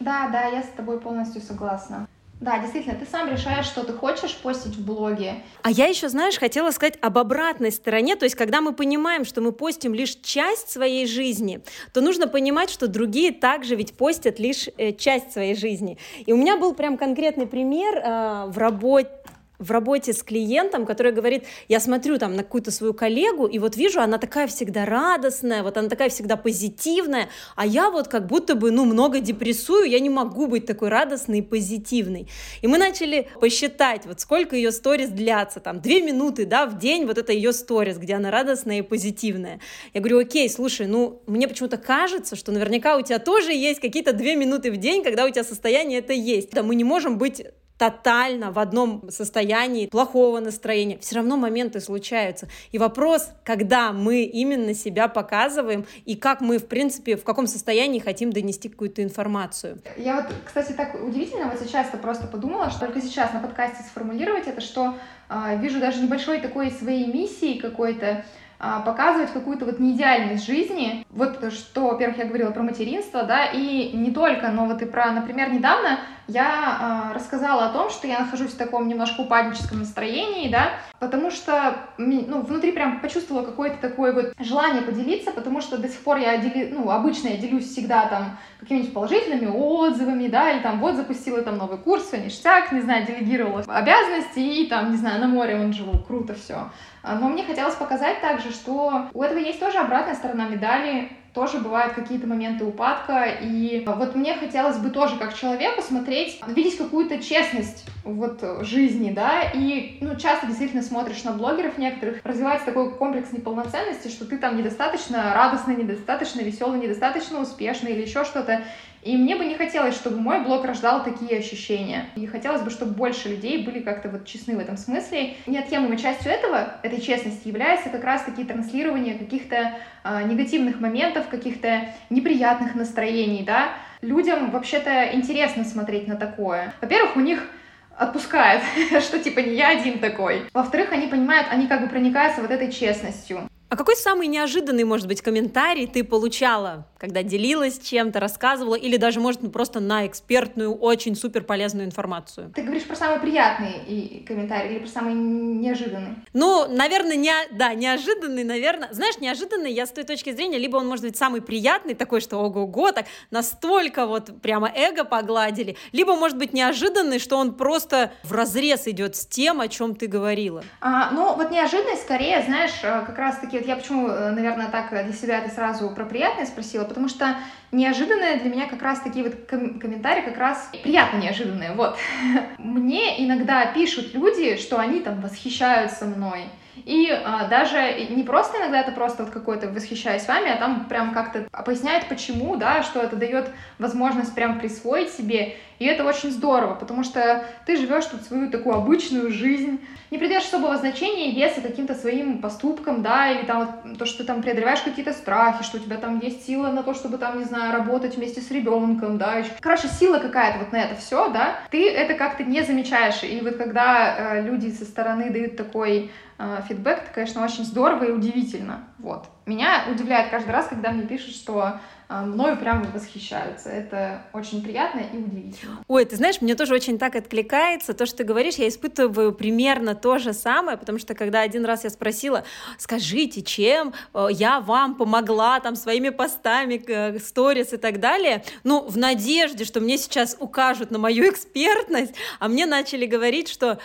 [SPEAKER 2] Да, да, я с тобой полностью согласна. Да, действительно, ты сам решаешь, что ты хочешь постить в блоге.
[SPEAKER 1] А я еще, знаешь, хотела сказать об обратной стороне. То есть, когда мы понимаем, что мы постим лишь часть своей жизни, то нужно понимать, что другие также ведь постят лишь э, часть своей жизни. И у меня был прям конкретный пример э, в работе в работе с клиентом, который говорит, я смотрю там на какую-то свою коллегу, и вот вижу, она такая всегда радостная, вот она такая всегда позитивная, а я вот как будто бы, ну, много депрессую, я не могу быть такой радостной и позитивной. И мы начали посчитать, вот сколько ее сторис длятся, там, две минуты, да, в день, вот это ее сторис, где она радостная и позитивная. Я говорю, окей, слушай, ну, мне почему-то кажется, что наверняка у тебя тоже есть какие-то две минуты в день, когда у тебя состояние это есть. Да, мы не можем быть тотально в одном состоянии плохого настроения. Все равно моменты случаются. И вопрос, когда мы именно себя показываем и как мы, в принципе, в каком состоянии хотим донести какую-то информацию.
[SPEAKER 2] Я вот, кстати, так удивительно вот сейчас-то просто подумала, что только сейчас на подкасте сформулировать это, что э, вижу даже небольшой такой своей миссии какой-то, а, показывать какую-то вот неидеальность жизни. Вот что, во-первых, я говорила про материнство, да, и не только, но вот и про, например, недавно я э, рассказала о том, что я нахожусь в таком немножко упадническом настроении, да, потому что, ну, внутри прям почувствовала какое-то такое вот желание поделиться, потому что до сих пор я дели, ну, обычно я делюсь всегда там какими-нибудь положительными отзывами, да, или там вот запустила там новый курс, все ништяк, не знаю, делегировала обязанности и там, не знаю, на море он живу, круто все. А, но мне хотелось показать также, что у этого есть тоже обратная сторона медали, тоже бывают какие-то моменты упадка, и вот мне хотелось бы тоже как человеку смотреть, видеть какую-то честность вот жизни, да, и, ну, часто действительно смотришь на блогеров некоторых, развивается такой комплекс неполноценности, что ты там недостаточно радостный, недостаточно веселый, недостаточно успешный или еще что-то, и мне бы не хотелось, чтобы мой блог рождал такие ощущения. И хотелось бы, чтобы больше людей были как-то вот честны в этом смысле. Неотъемлемой частью этого, этой честности, является как раз-таки транслирование каких-то э, негативных моментов, каких-то неприятных настроений, да. Людям вообще-то интересно смотреть на такое. Во-первых, у них отпускает, что типа не я один такой. Во-вторых, они понимают, они как бы проникаются вот этой честностью.
[SPEAKER 1] А какой самый неожиданный, может быть, комментарий ты получала, когда делилась чем-то, рассказывала, или даже, может, просто на экспертную, очень супер полезную информацию?
[SPEAKER 2] Ты говоришь про самый приятный комментарий или про самый неожиданный?
[SPEAKER 1] Ну, наверное, не, да, неожиданный, наверное. Знаешь, неожиданный я с той точки зрения, либо он может быть самый приятный, такой, что ого-го, так настолько вот прямо эго погладили, либо может быть неожиданный, что он просто в разрез идет с тем, о чем ты говорила.
[SPEAKER 2] А, ну, вот неожиданный скорее, знаешь, э, как раз-таки вот я почему, э, наверное, так для себя это сразу про приятное спросила, потому что неожиданные для меня как раз такие вот ком- комментарии как раз приятно неожиданные, вот. Мне иногда пишут люди, что они там восхищаются мной, и а, даже не просто иногда это просто вот какой-то восхищаюсь вами, а там прям как-то поясняет, почему, да, что это дает возможность прям присвоить себе. И это очень здорово, потому что ты живешь тут свою такую обычную жизнь, не придаешь особого значения и веса каким-то своим поступкам, да, или там то, что ты там преодолеваешь какие-то страхи, что у тебя там есть сила на то, чтобы там, не знаю, работать вместе с ребенком, да, короче, сила какая-то вот на это все, да, ты это как-то не замечаешь, и вот когда э, люди со стороны дают такой э, фидбэк, это, конечно, очень здорово и удивительно, вот. Меня удивляет каждый раз, когда мне пишут, что мною прям восхищаются. Это очень приятно и удивительно.
[SPEAKER 1] Ой, ты знаешь, мне тоже очень так откликается то, что ты говоришь. Я испытываю примерно то же самое, потому что когда один раз я спросила, скажите, чем э, я вам помогла там своими постами, э, сторис и так далее, ну, в надежде, что мне сейчас укажут на мою экспертность, а мне начали говорить, что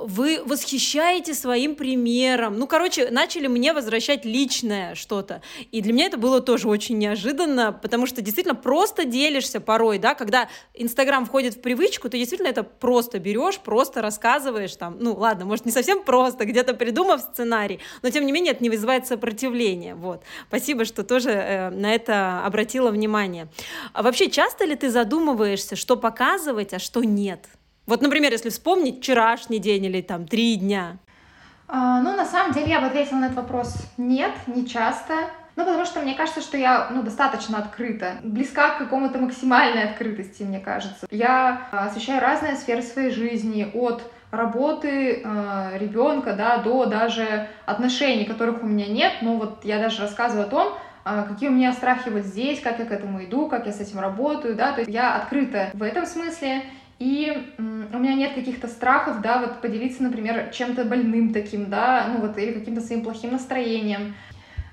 [SPEAKER 1] вы восхищаете своим примером. Ну, короче, начали мне возвращать личное что-то. И для меня это было тоже очень неожиданно, потому что действительно просто делишься порой, да, когда Инстаграм входит в привычку, ты действительно это просто берешь, просто рассказываешь там, ну, ладно, может, не совсем просто, где-то придумав сценарий, но тем не менее это не вызывает сопротивления, вот. Спасибо, что тоже э, на это обратила внимание. А вообще, часто ли ты задумываешься, что показывать, а что нет? Вот, например, если вспомнить вчерашний день или там три дня.
[SPEAKER 2] А, ну, на самом деле, я бы ответила на этот вопрос нет, не часто. Ну, потому что мне кажется, что я, ну, достаточно открыта, близка к какому-то максимальной открытости, мне кажется. Я освещаю разные сферы своей жизни, от работы э, ребенка, да, до даже отношений, которых у меня нет, но вот я даже рассказываю о том, э, какие у меня страхи вот здесь, как я к этому иду, как я с этим работаю, да, то есть я открыта в этом смысле, и у меня нет каких-то страхов, да, вот поделиться, например, чем-то больным таким, да, ну вот, или каким-то своим плохим настроением.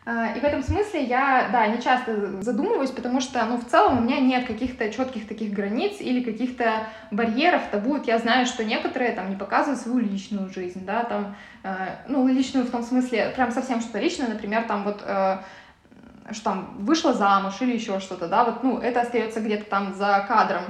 [SPEAKER 2] А, и в этом смысле я, да, не часто задумываюсь, потому что, ну, в целом у меня нет каких-то четких таких границ или каких-то барьеров, табу. Я знаю, что некоторые там не показывают свою личную жизнь, да, там, э, ну, личную в том смысле, прям совсем что-то личное, например, там вот э, что там вышла замуж или еще что-то, да, вот, ну, это остается где-то там за кадром.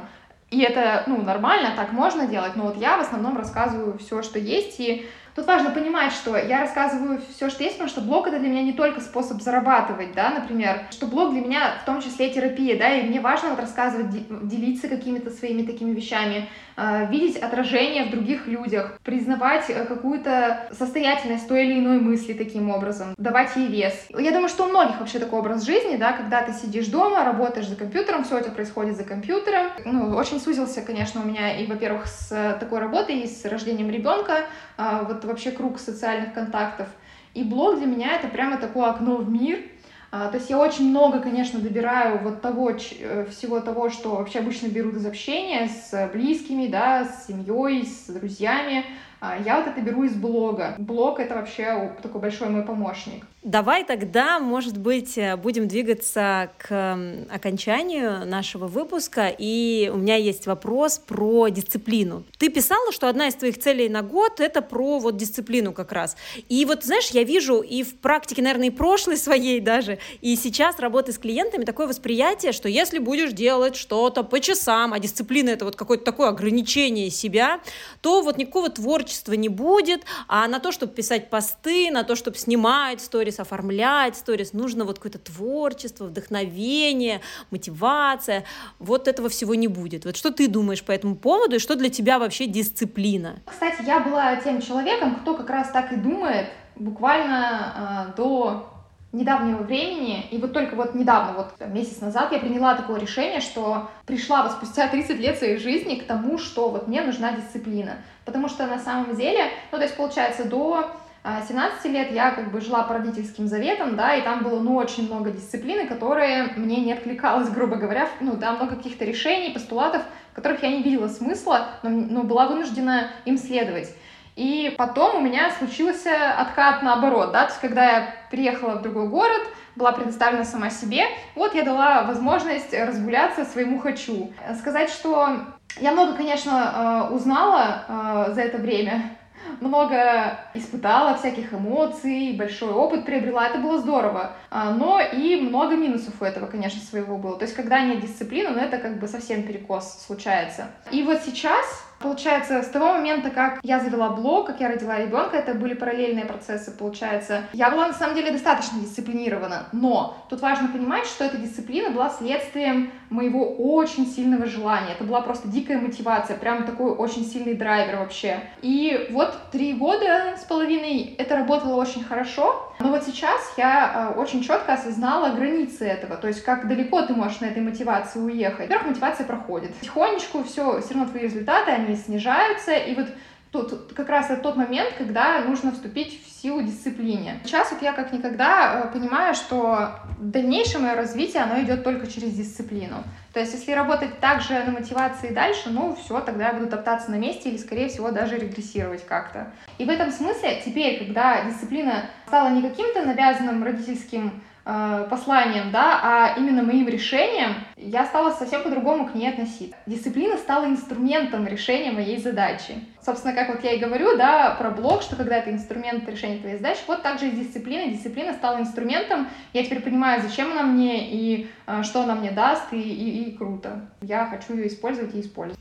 [SPEAKER 2] И это, ну, нормально, так можно делать, но вот я в основном рассказываю все, что есть, и Тут важно понимать, что я рассказываю все, что есть, потому что блог это для меня не только способ зарабатывать, да, например, что блог для меня в том числе терапия, да, и мне важно вот рассказывать, делиться какими-то своими такими вещами, видеть отражение в других людях, признавать э, какую-то состоятельность той или иной мысли таким образом, давать ей вес. Я думаю, что у многих вообще такой образ жизни, да, когда ты сидишь дома, работаешь за компьютером, все это происходит за компьютером. Ну, очень сузился, конечно, у меня и, во-первых, с такой работой, и с рождением ребенка, а, вот вообще круг социальных контактов. И блог для меня это прямо такое окно в мир. А, то есть я очень много, конечно, добираю вот того, э, всего того, что вообще обычно берут из общения с близкими, да, с семьей, с друзьями. А, я вот это беру из блога. Блог — это вообще такой большой мой помощник.
[SPEAKER 1] Давай тогда, может быть, э, будем двигаться к окончанию нашего выпуска. И у меня есть вопрос про дисциплину. Ты писала, что одна из твоих целей на год — это про вот дисциплину как раз. И вот, знаешь, я вижу и в практике, наверное, и прошлой своей даже, и сейчас работы с клиентами такое восприятие, что если будешь делать что-то по часам, а дисциплина — это вот какое-то такое ограничение себя, то вот никакого творчества не будет, а на то, чтобы писать посты, на то, чтобы снимать сторис, оформлять сторис, нужно вот какое-то творчество, вдохновение, мотивация. Вот этого всего не будет. Вот что ты думаешь по этому поводу и что для тебя вообще дисциплина?
[SPEAKER 2] Кстати, я была тем человеком, кто как раз так и думает, буквально э, до недавнего времени, и вот только вот недавно, вот месяц назад я приняла такое решение, что пришла вот спустя 30 лет своей жизни к тому, что вот мне нужна дисциплина. Потому что на самом деле, ну то есть получается до 17 лет я как бы жила по родительским заветам, да, и там было, ну, очень много дисциплины, которые мне не откликалось, грубо говоря, ну, да, много каких-то решений, постулатов, которых я не видела смысла, но, но была вынуждена им следовать. И потом у меня случился откат наоборот, да, то есть когда я приехала в другой город, была предоставлена сама себе, вот я дала возможность разгуляться своему хочу. Сказать, что я много, конечно, э, узнала э, за это время, много испытала всяких эмоций, большой опыт приобрела, это было здорово. А, но и много минусов у этого, конечно, своего было. То есть, когда нет дисциплины, ну это как бы совсем перекос случается. И вот сейчас Получается, с того момента, как я завела блог, как я родила ребенка, это были параллельные процессы, получается. Я была на самом деле достаточно дисциплинирована, но тут важно понимать, что эта дисциплина была следствием моего очень сильного желания. Это была просто дикая мотивация, прям такой очень сильный драйвер вообще. И вот три года с половиной это работало очень хорошо, но вот сейчас я э, очень четко осознала границы этого, то есть как далеко ты можешь на этой мотивации уехать. Во-первых, мотивация проходит. Потихонечку все, все равно твои результаты, они снижаются, и вот тут как раз это тот момент, когда нужно вступить в силу дисциплине. Сейчас вот я как никогда э, понимаю, что дальнейшее мое развитие, оно идет только через дисциплину. То есть, если работать также на мотивации дальше, ну все, тогда я буду топтаться на месте или, скорее всего, даже регрессировать как-то. И в этом смысле теперь, когда дисциплина стала не каким-то навязанным родительским Э, посланием, да, а именно моим решением, я стала совсем по-другому к ней относиться. Дисциплина стала инструментом решения моей задачи. Собственно, как вот я и говорю, да, про блог, что когда это инструмент решения твоей задачи, вот также и дисциплина. Дисциплина стала инструментом, я теперь понимаю, зачем она мне и э, что она мне даст, и, и, и круто. Я хочу ее использовать и использовать.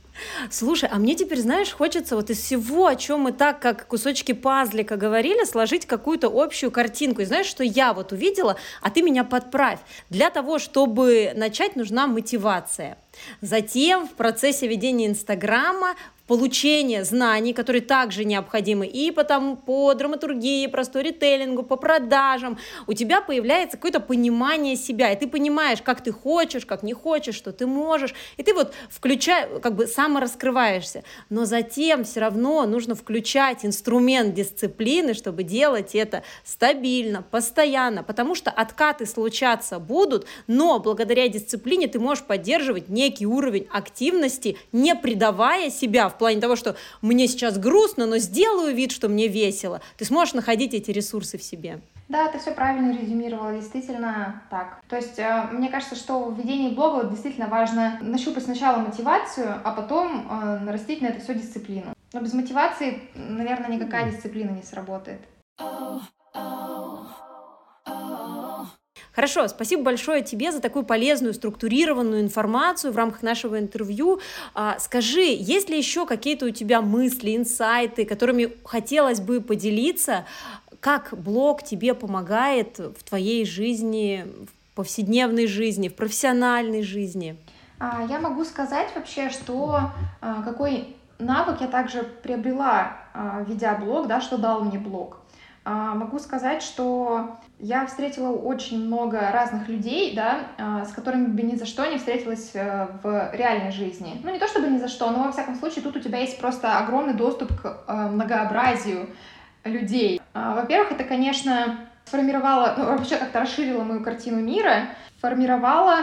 [SPEAKER 1] Слушай, а мне теперь, знаешь, хочется вот из всего, о чем мы так, как кусочки пазлика говорили, сложить какую-то общую картинку. И знаешь, что я вот увидела, а ты меня подправь. Для того, чтобы начать, нужна мотивация. Затем в процессе ведения Инстаграма получение знаний, которые также необходимы и по, там, по драматургии, по сторителлингу, по продажам, у тебя появляется какое-то понимание себя, и ты понимаешь, как ты хочешь, как не хочешь, что ты можешь, и ты вот включаешь, как бы самораскрываешься. Но затем все равно нужно включать инструмент дисциплины, чтобы делать это стабильно, постоянно, потому что откаты случаться будут, но благодаря дисциплине ты можешь поддерживать некий уровень активности, не предавая себя в плане того, что мне сейчас грустно, но сделаю вид, что мне весело. Ты сможешь находить эти ресурсы в себе.
[SPEAKER 2] Да, ты все правильно резюмировала, действительно так. То есть, э, мне кажется, что в ведении блога действительно важно нащупать сначала мотивацию, а потом э, нарастить на это все дисциплину. Но без мотивации, наверное, никакая дисциплина не сработает. Oh, oh.
[SPEAKER 1] Хорошо, спасибо большое тебе за такую полезную, структурированную информацию в рамках нашего интервью. А, скажи, есть ли еще какие-то у тебя мысли, инсайты, которыми хотелось бы поделиться? Как блог тебе помогает в твоей жизни, в повседневной жизни, в профессиональной жизни?
[SPEAKER 2] А, я могу сказать вообще, что а, какой навык я также приобрела, ведя блог, да, что дал мне блог. А, могу сказать, что я встретила очень много разных людей, да, а, с которыми бы ни за что не встретилась э, в реальной жизни. Ну, не то чтобы ни за что, но во всяком случае тут у тебя есть просто огромный доступ к э, многообразию людей. А, во-первых, это, конечно, сформировало, ну, вообще как-то расширило мою картину мира, формировало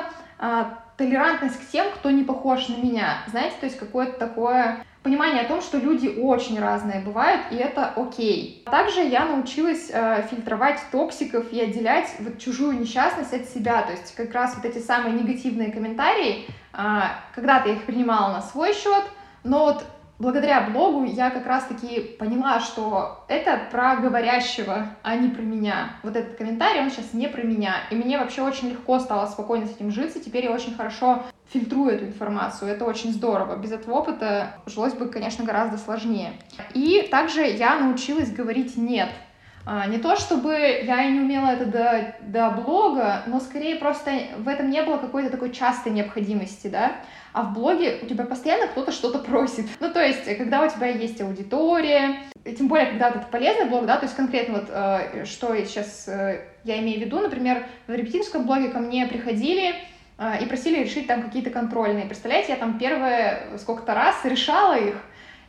[SPEAKER 2] толерантность к тем, кто не похож на меня. Знаете, то есть какое-то такое понимание о том, что люди очень разные бывают, и это окей. Также я научилась э, фильтровать токсиков и отделять вот чужую несчастность от себя, то есть как раз вот эти самые негативные комментарии, э, когда-то я их принимала на свой счет, но вот благодаря блогу я как раз-таки поняла, что это про говорящего, а не про меня. Вот этот комментарий, он сейчас не про меня. И мне вообще очень легко стало спокойно с этим жить, и теперь я очень хорошо фильтрую эту информацию. Это очень здорово. Без этого опыта жилось бы, конечно, гораздо сложнее. И также я научилась говорить «нет». А, не то чтобы я и не умела это до, до блога, но скорее просто в этом не было какой-то такой частой необходимости, да. А в блоге у тебя постоянно кто-то что-то просит. Ну, то есть, когда у тебя есть аудитория, тем более, когда это полезный блог, да, то есть конкретно вот, э, что я сейчас э, я имею в виду, например, в репетиторском блоге ко мне приходили э, и просили решить там какие-то контрольные. Представляете, я там первые сколько-то раз решала их,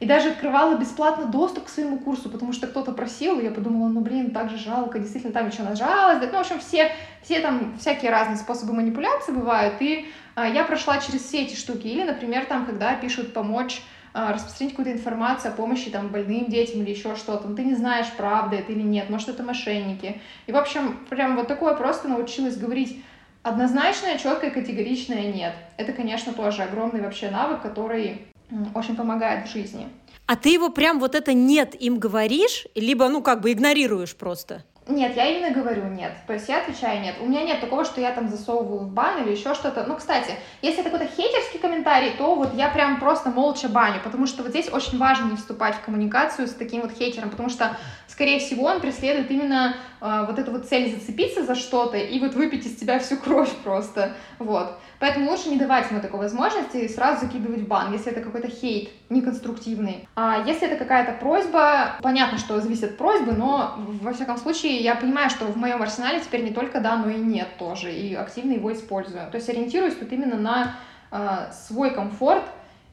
[SPEAKER 2] и даже открывала бесплатно доступ к своему курсу, потому что кто-то просил, и я подумала, ну блин, так же жалко, действительно там еще нажалась. Ну, в общем, все, все там всякие разные способы манипуляции бывают, и я прошла через все эти штуки. Или, например, там, когда пишут помочь а, распространить какую-то информацию о помощи там больным детям или еще что-то, ну, ты не знаешь, правда это или нет, может, это мошенники. И, в общем, прям вот такое просто научилась говорить однозначное, четкое, категоричное нет. Это, конечно, тоже огромный вообще навык, который очень помогает в жизни.
[SPEAKER 1] А ты его прям вот это нет им говоришь, либо, ну, как бы игнорируешь просто?
[SPEAKER 2] Нет, я именно говорю нет. То есть я отвечаю нет. У меня нет такого, что я там засовываю в бан или еще что-то. Ну, кстати, если это какой-то хейтерский комментарий, то вот я прям просто молча баню, потому что вот здесь очень важно не вступать в коммуникацию с таким вот хейтером, потому что, скорее всего, он преследует именно э, вот эту вот цель зацепиться за что-то и вот выпить из тебя всю кровь просто. Вот. Поэтому лучше не давать ему такой возможности и сразу закидывать в бан, если это какой-то хейт неконструктивный. А если это какая-то просьба, понятно, что зависит от просьбы, но во всяком случае я понимаю, что в моем арсенале теперь не только да, но и нет тоже, и активно его использую. То есть ориентируюсь тут именно на э, свой комфорт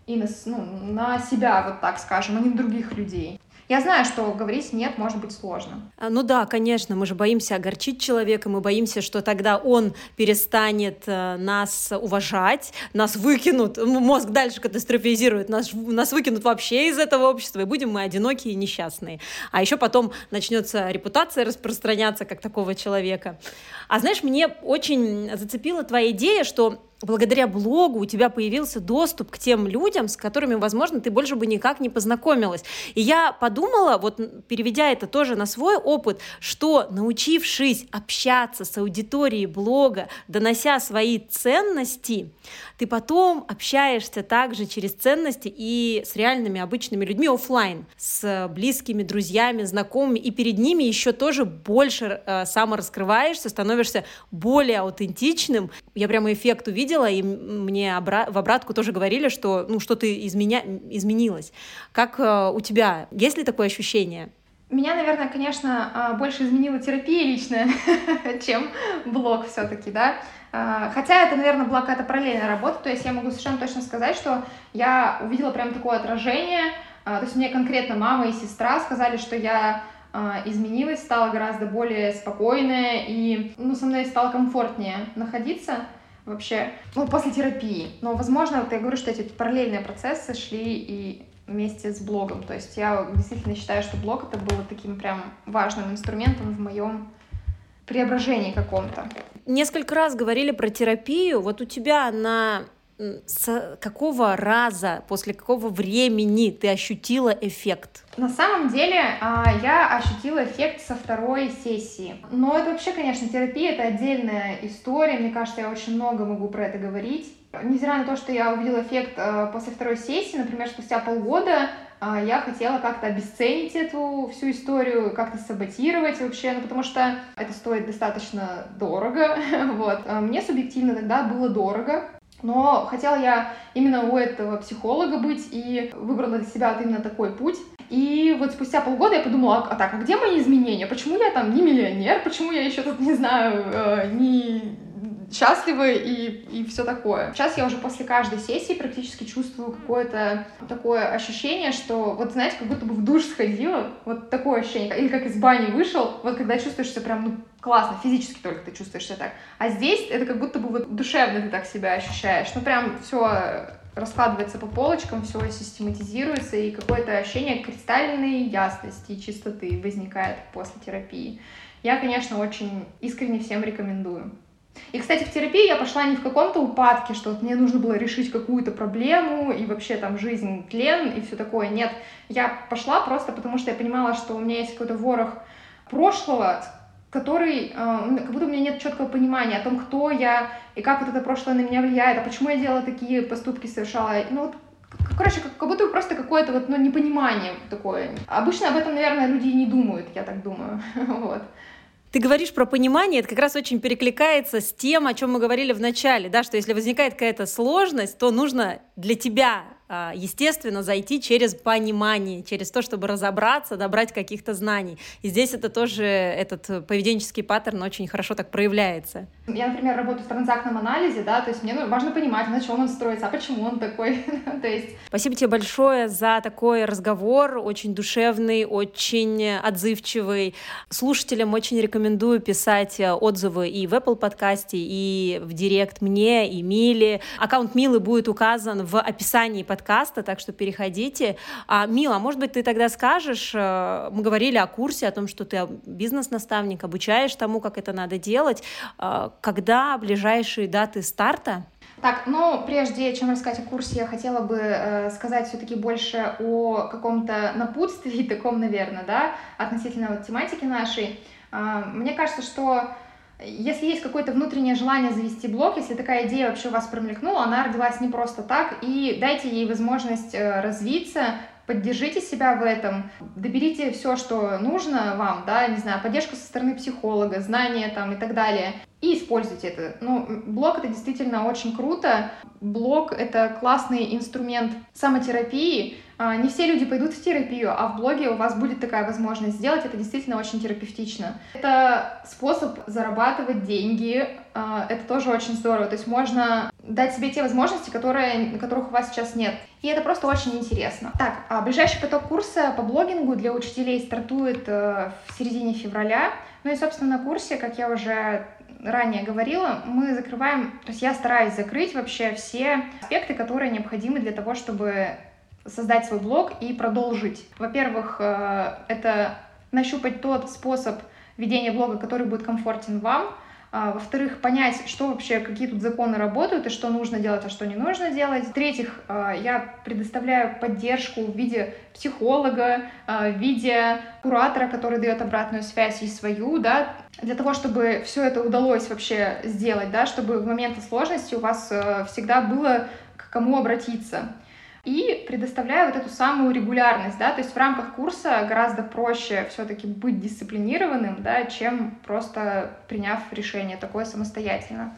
[SPEAKER 2] и на, ну, на себя, вот так скажем, а не на других людей. Я знаю, что говорить нет может быть сложно.
[SPEAKER 1] А, ну да, конечно, мы же боимся огорчить человека, мы боимся, что тогда он перестанет э, нас уважать, нас выкинут, мозг дальше катастрофизирует, нас, нас выкинут вообще из этого общества, и будем мы одинокие и несчастные. А еще потом начнется репутация распространяться как такого человека. А знаешь, мне очень зацепила твоя идея, что благодаря блогу у тебя появился доступ к тем людям, с которыми, возможно, ты больше бы никак не познакомилась. И я подумала, вот переведя это тоже на свой опыт, что научившись общаться с аудиторией блога, донося свои ценности, ты потом общаешься также через ценности и с реальными обычными людьми офлайн, с близкими, друзьями, знакомыми, и перед ними еще тоже больше э, самораскрываешься, становишься более аутентичным. Я прямо эффект увидела, видела, и мне обра- в обратку тоже говорили, что ну, что-то изменя... изменилось. Как э, у тебя? Есть ли такое ощущение?
[SPEAKER 2] Меня, наверное, конечно, а, больше изменила терапия личная, чем блог все-таки, да. А, хотя это, наверное, была какая-то параллельная работа, то есть я могу совершенно точно сказать, что я увидела прям такое отражение, а, то есть мне конкретно мама и сестра сказали, что я изменилась, стала гораздо более спокойная, и ну, со мной стало комфортнее находиться вообще, ну, после терапии. Но, возможно, вот я говорю, что эти параллельные процессы шли и вместе с блогом. То есть я действительно считаю, что блог это был таким прям важным инструментом в моем преображении каком-то.
[SPEAKER 1] Несколько раз говорили про терапию. Вот у тебя на с какого раза, после какого времени ты ощутила эффект?
[SPEAKER 2] На самом деле а, я ощутила эффект со второй сессии. Но это вообще, конечно, терапия — это отдельная история. Мне кажется, я очень много могу про это говорить. Невзирая на то, что я увидела эффект а, после второй сессии, например, спустя полгода а, я хотела как-то обесценить эту всю историю, как-то саботировать вообще, ну потому что это стоит достаточно дорого, вот. Мне субъективно тогда было дорого, но хотела я именно у этого психолога быть и выбрала для себя вот именно такой путь. И вот спустя полгода я подумала, а так, а где мои изменения? Почему я там не миллионер? Почему я еще тут, не знаю, э, не счастливы и, и все такое. Сейчас я уже после каждой сессии практически чувствую какое-то такое ощущение, что вот знаете, как будто бы в душ сходила, вот такое ощущение, или как из бани вышел, вот когда чувствуешь себя прям ну, классно, физически только ты чувствуешь себя так. А здесь это как будто бы вот душевно ты так себя ощущаешь. Ну прям все раскладывается по полочкам, все систематизируется, и какое-то ощущение кристальной ясности и чистоты возникает после терапии. Я, конечно, очень искренне всем рекомендую. И, кстати, в терапию я пошла не в каком-то упадке, что вот мне нужно было решить какую-то проблему и вообще там жизнь тлен и все такое. Нет, я пошла просто потому, что я понимала, что у меня есть какой-то ворох прошлого, который, э, как будто у меня нет четкого понимания о том, кто я и как вот это прошлое на меня влияет, а почему я делала такие поступки, совершала. Ну вот Короче, как, как будто просто какое-то вот, ну, непонимание такое. Обычно об этом, наверное, люди и не думают, я так думаю. вот.
[SPEAKER 1] Ты говоришь про понимание, это как раз очень перекликается с тем, о чем мы говорили в начале, да, что если возникает какая-то сложность, то нужно для тебя естественно, зайти через понимание, через то, чтобы разобраться, добрать каких-то знаний. И здесь это тоже, этот поведенческий паттерн очень хорошо так проявляется.
[SPEAKER 2] Я, например, работаю в транзактном анализе, да, то есть мне важно понимать, на чем он строится, а почему он такой, то есть...
[SPEAKER 1] Спасибо тебе большое за такой разговор, очень душевный, очень отзывчивый. Слушателям очень рекомендую писать отзывы и в Apple подкасте, и в директ мне, и Миле. Аккаунт Милы будет указан в описании подкаста подкаста, так что переходите. А, Мила, может быть, ты тогда скажешь, э, мы говорили о курсе, о том, что ты бизнес-наставник, обучаешь тому, как это надо делать. Э, когда ближайшие даты старта?
[SPEAKER 2] Так, ну, прежде чем рассказать о курсе, я хотела бы э, сказать все-таки больше о каком-то напутствии таком, наверное, да, относительно вот тематики нашей. Э, мне кажется, что если есть какое-то внутреннее желание завести блог, если такая идея вообще у вас промелькнула, она родилась не просто так, и дайте ей возможность э, развиться, поддержите себя в этом, доберите все, что нужно вам, да, не знаю, поддержку со стороны психолога, знания там и так далее, и используйте это. Ну, блог это действительно очень круто. Блог это классный инструмент самотерапии, не все люди пойдут в терапию, а в блоге у вас будет такая возможность сделать. Это действительно очень терапевтично. Это способ зарабатывать деньги. А, это тоже очень здорово. То есть можно дать себе те возможности, которые, которых у вас сейчас нет. И это просто очень интересно. Так, а ближайший поток курса по блогингу для учителей стартует э, в середине февраля. Ну и, собственно, на курсе, как я уже ранее говорила, мы закрываем, то есть я стараюсь закрыть вообще все аспекты, которые необходимы для того, чтобы создать свой блог и продолжить. Во-первых, э, это нащупать тот способ ведения блога, который будет комфортен вам. А, во-вторых, понять, что вообще, какие тут законы работают и что нужно делать, а что не нужно делать. В-третьих, э, я предоставляю поддержку в виде психолога, э, в виде куратора, который дает обратную связь и свою, да, для того, чтобы все это удалось вообще сделать, да, чтобы в моменты сложности у вас всегда было к кому обратиться и предоставляю вот эту самую регулярность, да, то есть в рамках курса гораздо проще все-таки быть дисциплинированным, да, чем просто приняв решение такое самостоятельно.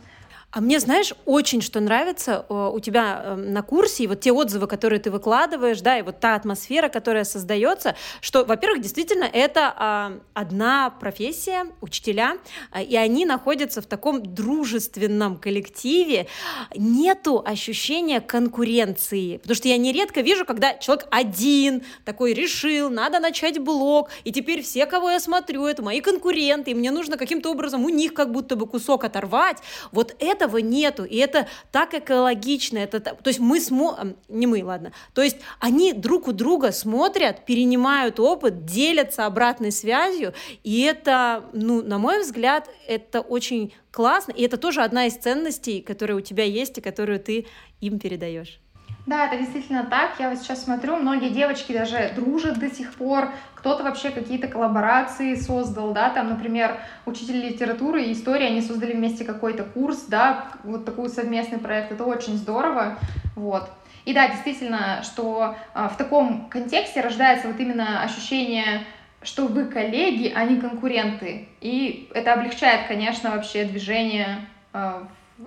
[SPEAKER 1] А мне, знаешь, очень что нравится э, у тебя эм, на курсе, и вот те отзывы, которые ты выкладываешь, да, и вот та атмосфера, которая создается, что, во-первых, действительно, это а, одна профессия, учителя, а, и они находятся в таком дружественном коллективе, нету ощущения конкуренции, потому что я нередко вижу, когда человек один такой решил, надо начать блог, и теперь все, кого я смотрю, это мои конкуренты, и мне нужно каким-то образом у них как будто бы кусок оторвать, вот это этого нету, и это так экологично, это, то есть мы смо... не мы, ладно, то есть они друг у друга смотрят, перенимают опыт, делятся обратной связью, и это, ну, на мой взгляд, это очень классно, и это тоже одна из ценностей, которые у тебя есть и которую ты им передаешь.
[SPEAKER 2] Да, это действительно так. Я вот сейчас смотрю, многие девочки даже дружат до сих пор. Кто-то вообще какие-то коллаборации создал, да, там, например, учитель литературы и истории, они создали вместе какой-то курс, да, вот такой совместный проект. Это очень здорово, вот. И да, действительно, что а, в таком контексте рождается вот именно ощущение что вы коллеги, а не конкуренты. И это облегчает, конечно, вообще движение э,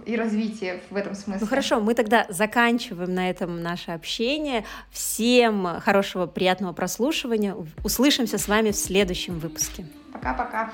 [SPEAKER 2] и развитие в этом смысле.
[SPEAKER 1] Ну хорошо, мы тогда заканчиваем на этом наше общение. Всем хорошего, приятного прослушивания. Услышимся с вами в следующем выпуске.
[SPEAKER 2] Пока-пока.